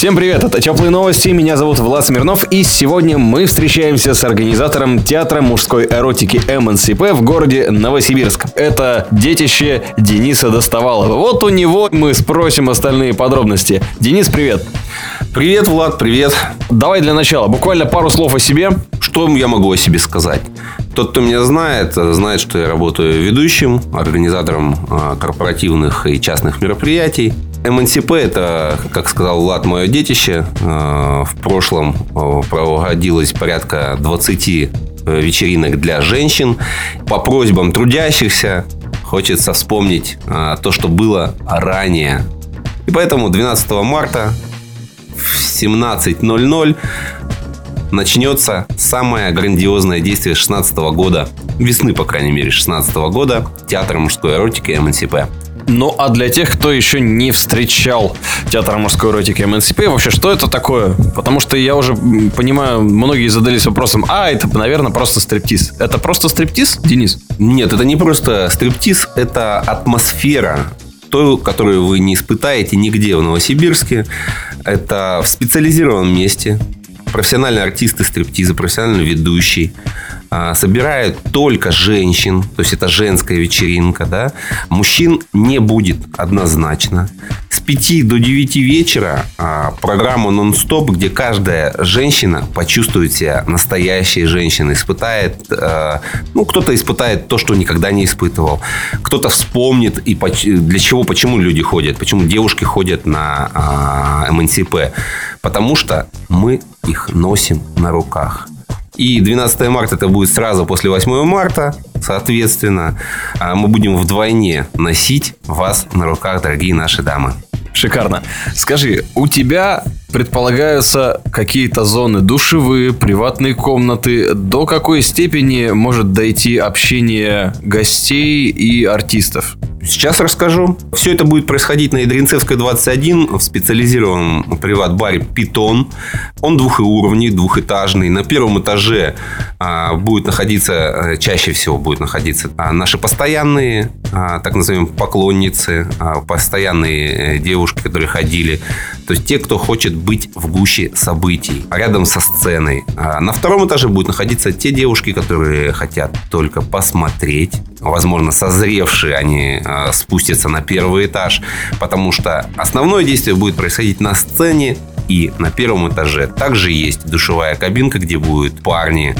Всем привет, это Теплые новости, меня зовут Влад Смирнов, и сегодня мы встречаемся с организатором театра мужской эротики МНСП в городе Новосибирск. Это детище Дениса Доставалова. Вот у него мы спросим остальные подробности. Денис, привет. Привет, Влад, привет. Давай для начала, буквально пару слов о себе. Что я могу о себе сказать? Тот, кто меня знает, знает, что я работаю ведущим, организатором а, корпоративных и частных мероприятий. МНСП – это, как сказал Влад, мое детище. А, в прошлом а, проводилось порядка 20 э, вечеринок для женщин. По просьбам трудящихся хочется вспомнить то, что было ранее. И поэтому 12 марта в 17.00 начнется самое грандиозное действие 16 года, весны, по крайней мере, 16 года, театр мужской эротики МНСП. Ну, а для тех, кто еще не встречал театр мужской эротики МНСП, вообще, что это такое? Потому что я уже понимаю, многие задались вопросом, а, это, наверное, просто стриптиз. Это просто стриптиз, Денис? Нет, это не просто стриптиз, это атмосфера, той, которую вы не испытаете нигде в Новосибирске. Это в специализированном месте, профессиональные артисты стриптиза, профессиональный ведущий, а, собирают только женщин, то есть это женская вечеринка, да, мужчин не будет однозначно. С 5 до 9 вечера а, программа нон-стоп, где каждая женщина почувствует себя настоящей женщиной, испытает, а, ну, кто-то испытает то, что никогда не испытывал, кто-то вспомнит, и для чего, почему люди ходят, почему девушки ходят на МНСП, потому что мы их носим на руках. И 12 марта это будет сразу после 8 марта. Соответственно, а, мы будем вдвойне носить вас на руках, дорогие наши дамы. Шикарно. Скажи, у тебя предполагаются какие-то зоны душевые, приватные комнаты. До какой степени может дойти общение гостей и артистов? Сейчас расскажу. Все это будет происходить на Ядринцевской 21 в специализированном приват-баре «Питон». Он двухуровневый, двухэтажный. На первом этаже а, будет находиться, э, чаще всего будет находиться а, наши постоянные, а, так называемые поклонницы, а, постоянные э, девушки, которые ходили. То есть те, кто хочет быть в гуще событий, рядом со сценой. А на втором этаже будут находиться те девушки, которые хотят только посмотреть. Возможно, созревшие они а, спустятся на первый этаж, потому что основное действие будет происходить на сцене и на первом этаже. Также есть душевая кабинка, где будут парни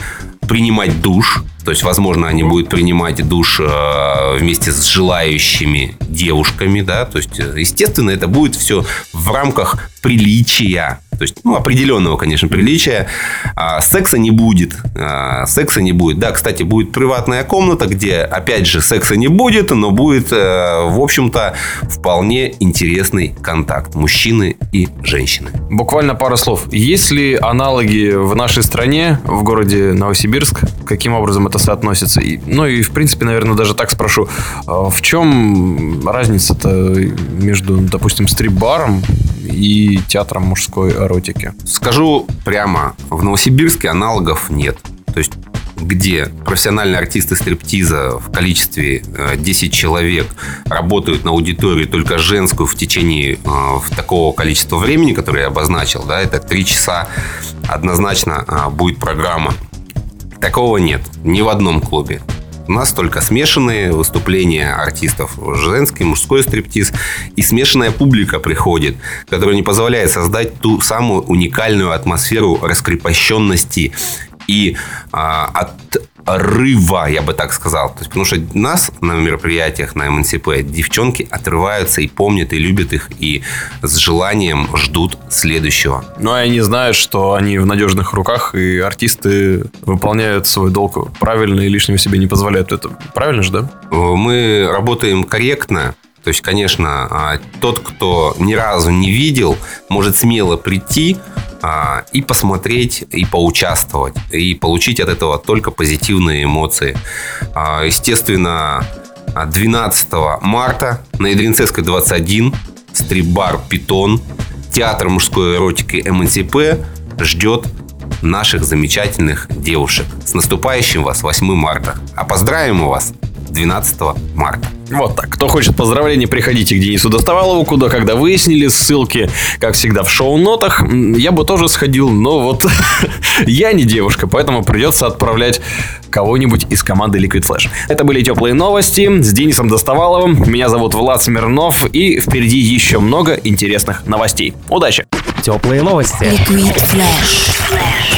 принимать душ. То есть, возможно, они будут принимать душ э, вместе с желающими девушками, да. То есть, естественно, это будет все в рамках приличия то есть, ну, определенного, конечно, приличия. А, секса не будет. А, секса не будет. Да, кстати, будет приватная комната, где, опять же, секса не будет, но будет, а, в общем-то, вполне интересный контакт мужчины и женщины. Буквально пару слов. Есть ли аналоги в нашей стране, в городе Новосибирск? Каким образом это соотносится? И, ну и, в принципе, наверное, даже так спрошу. А, в чем разница-то между, допустим, стрип-баром и театром мужской эротики? Скажу прямо, в Новосибирске аналогов нет. То есть где профессиональные артисты стриптиза в количестве 10 э, человек работают на аудитории только женскую в течение э, в такого количества времени, которое я обозначил, да, это 3 часа, однозначно э, будет программа. Такого нет ни в одном клубе. У нас только смешанные выступления артистов, женский, мужской стриптиз, и смешанная публика приходит, которая не позволяет создать ту самую уникальную атмосферу раскрепощенности. И а, от рыва, я бы так сказал. То есть, потому что нас на мероприятиях на МНСП девчонки отрываются и помнят, и любят их, и с желанием ждут следующего. Ну, а они знают, что они в надежных руках, и артисты выполняют свой долг правильно и лишнего себе не позволяют. Это правильно же, да? Мы работаем корректно, то есть, конечно, а, тот, кто ни разу не видел, может смело прийти, а, и посмотреть, и поучаствовать, и получить от этого только позитивные эмоции. А, естественно, 12 марта на Ядринцевской 21 стрип-бар «Питон». театр мужской эротики МНСП ждет наших замечательных девушек. С наступающим вас 8 марта. А поздравим вас 12 марта. Вот так. Кто хочет поздравления, приходите к Денису Доставалову, куда, когда выяснили, ссылки, как всегда, в шоу-нотах. Я бы тоже сходил, но вот я не девушка, поэтому придется отправлять кого-нибудь из команды Liquid Flash. Это были теплые новости с Денисом Доставаловым. Меня зовут Влад Смирнов, и впереди еще много интересных новостей. Удачи! Теплые новости. Liquid Flash.